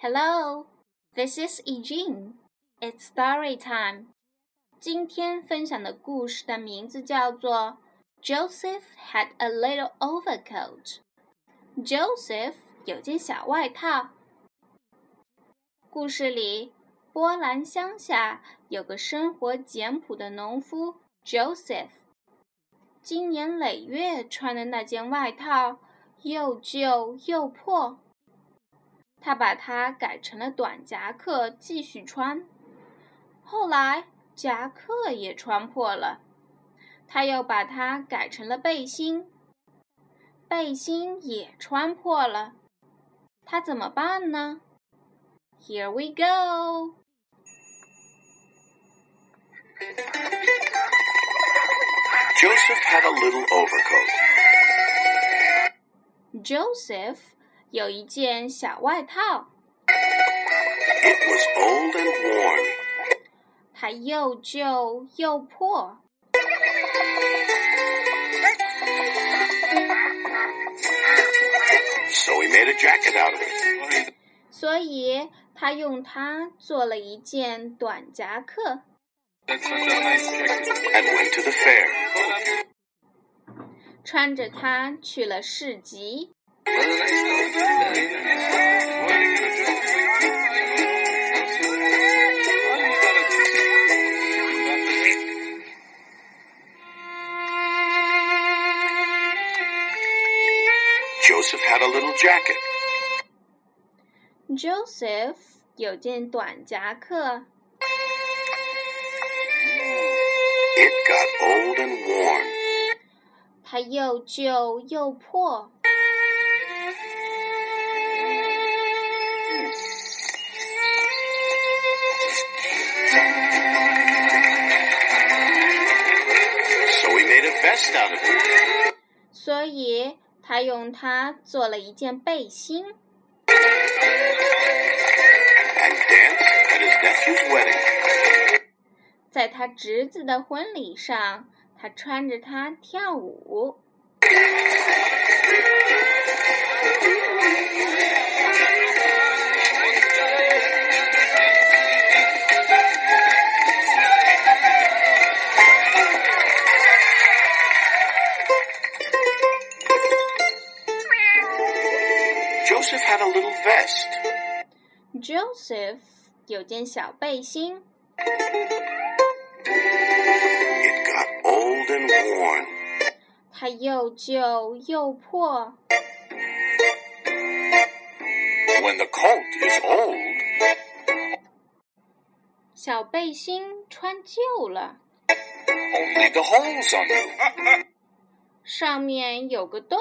Hello, this is Eugene. It's story time. 今天分享的故事的名字叫做 Joseph had a little overcoat. Joseph 有件小外套。故事里，波兰乡下有个生活简朴的农夫 Joseph。经年累月穿的那件外套又旧又破， 他把它改成了短夹克继续穿。后来夹克也穿破了，他又把它改成了背心，背心也穿破了。他怎么办呢？Here we go. Joseph had a little overcoat. Joseph 有一件小外套，It was old and worn. 它又旧又破。So he made a jacket out of it. 所以他用它做了一件短夹克，and went to the fair. 穿着它去了市集。Joseph had a little jacket. Joseph 有件短夹克， It got old and worn. 它又旧又破。 所以他用它做了一件背心.在他侄子的婚礼上，他穿着它跳舞。vest. Joseph 有件小背心， It got old and worn. 它又旧又破。 When the coat is old, 小背心穿旧了， only the holes on you. 上面有个洞。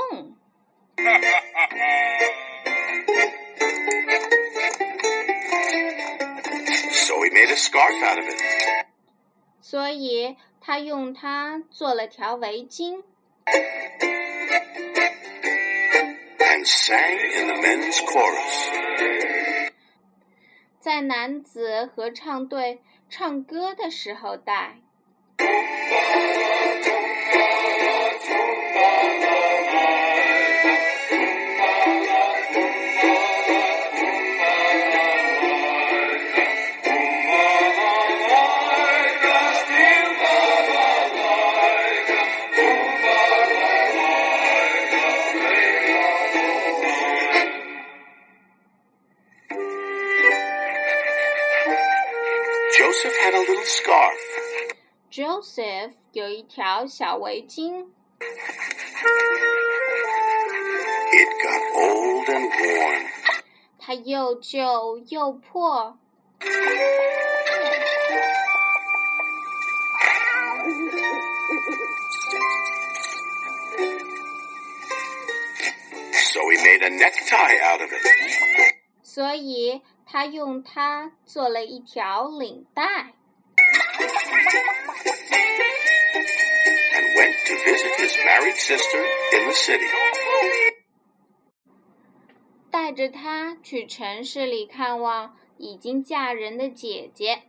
So he made a scarf out of it. 所以他用它做了条围巾， and sang in the men's chorus. 在男子合唱队唱歌的时候戴。 Joseph had a little scarf. Joseph 有一条小围巾， It got old and worn. 它又旧又破。 So he made a necktie out of it. 所以他用它做了一条领带， and went to visit his married sister in the city. 带着它去城市里看望已经嫁人的姐姐。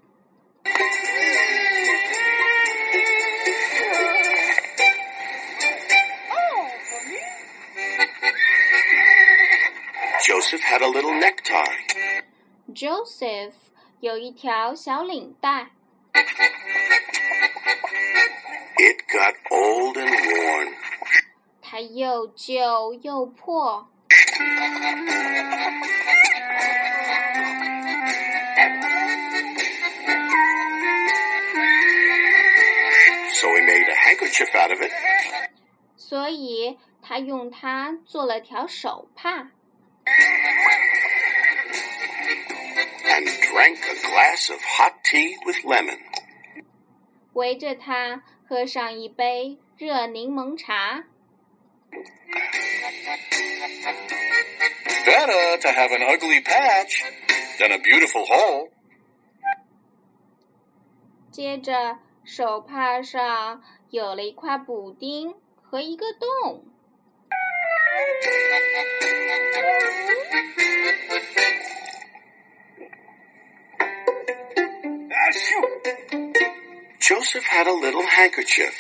Oh, Joseph had a little necktie. Joseph 有一条小领带。 又旧又破。So he made a handkerchief out of it 所以他用它做了条手帕，and drank a glass of hot tea with lemon. 围着它喝上一杯热柠檬茶。Better to have an ugly patch than a beautiful hole. 接着，手帕上有了一块补丁和一个洞。 Joseph had a little handkerchief.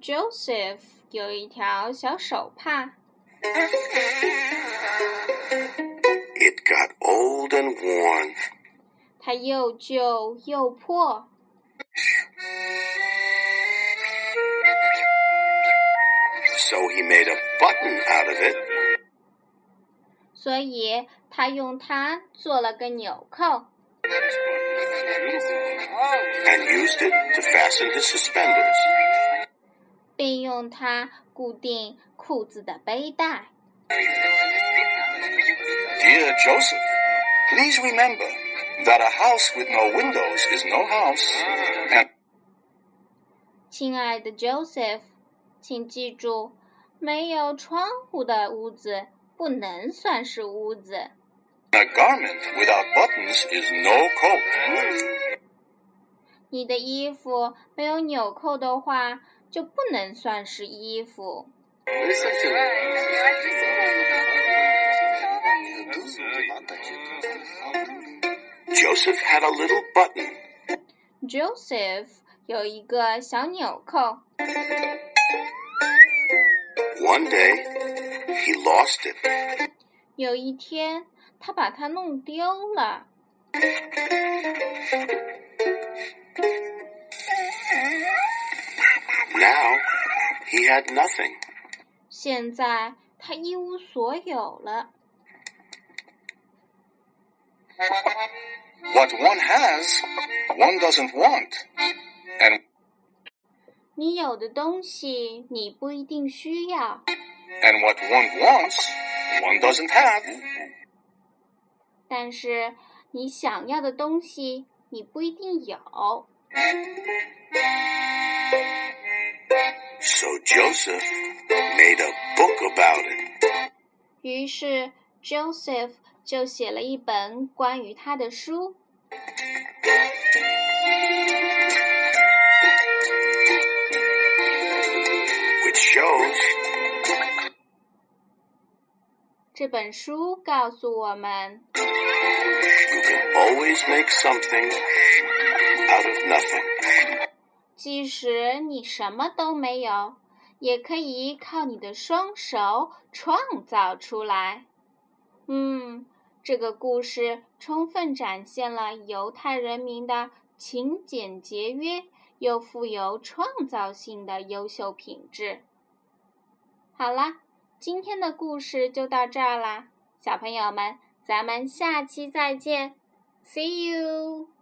Joseph 有一条小手帕， It got old and worn. 它又旧又破。 So he made a button out of it 所以他用它做了个纽扣， and used it to fasten his suspenders. 并用它固定裤子的背带。Dear Joseph, please remember that a house with no windows is no house. 亲爱的 Joseph，请记住，没有窗户的屋子不能算是屋子。a garment without buttons is no coat. 你的衣服没有纽扣的话，就不能算是衣服。Joseph had a little button. Joseph 有一个小纽扣，One day, he lost it. 有一天他把它弄丢了。Now, he had nothing. 现在他一无所有了。 What one has, one doesn't want. And, 你有的东西你不一定需要， and what one wants, one doesn't have. 但是你想要的东西你不一定有。 So Joseph made a book about it. 于是 Joseph 就写了一本关于他的书。 which shows 这本书告诉我们， you can always make something out of nothing. 即使你什么都没有，也可以靠你的双手创造出来。嗯，这个故事充分展现了犹太人民的勤俭节约又富有创造性的优秀品质。好啦，今天的故事就到这儿啦，小朋友们，咱们下期再见，See you。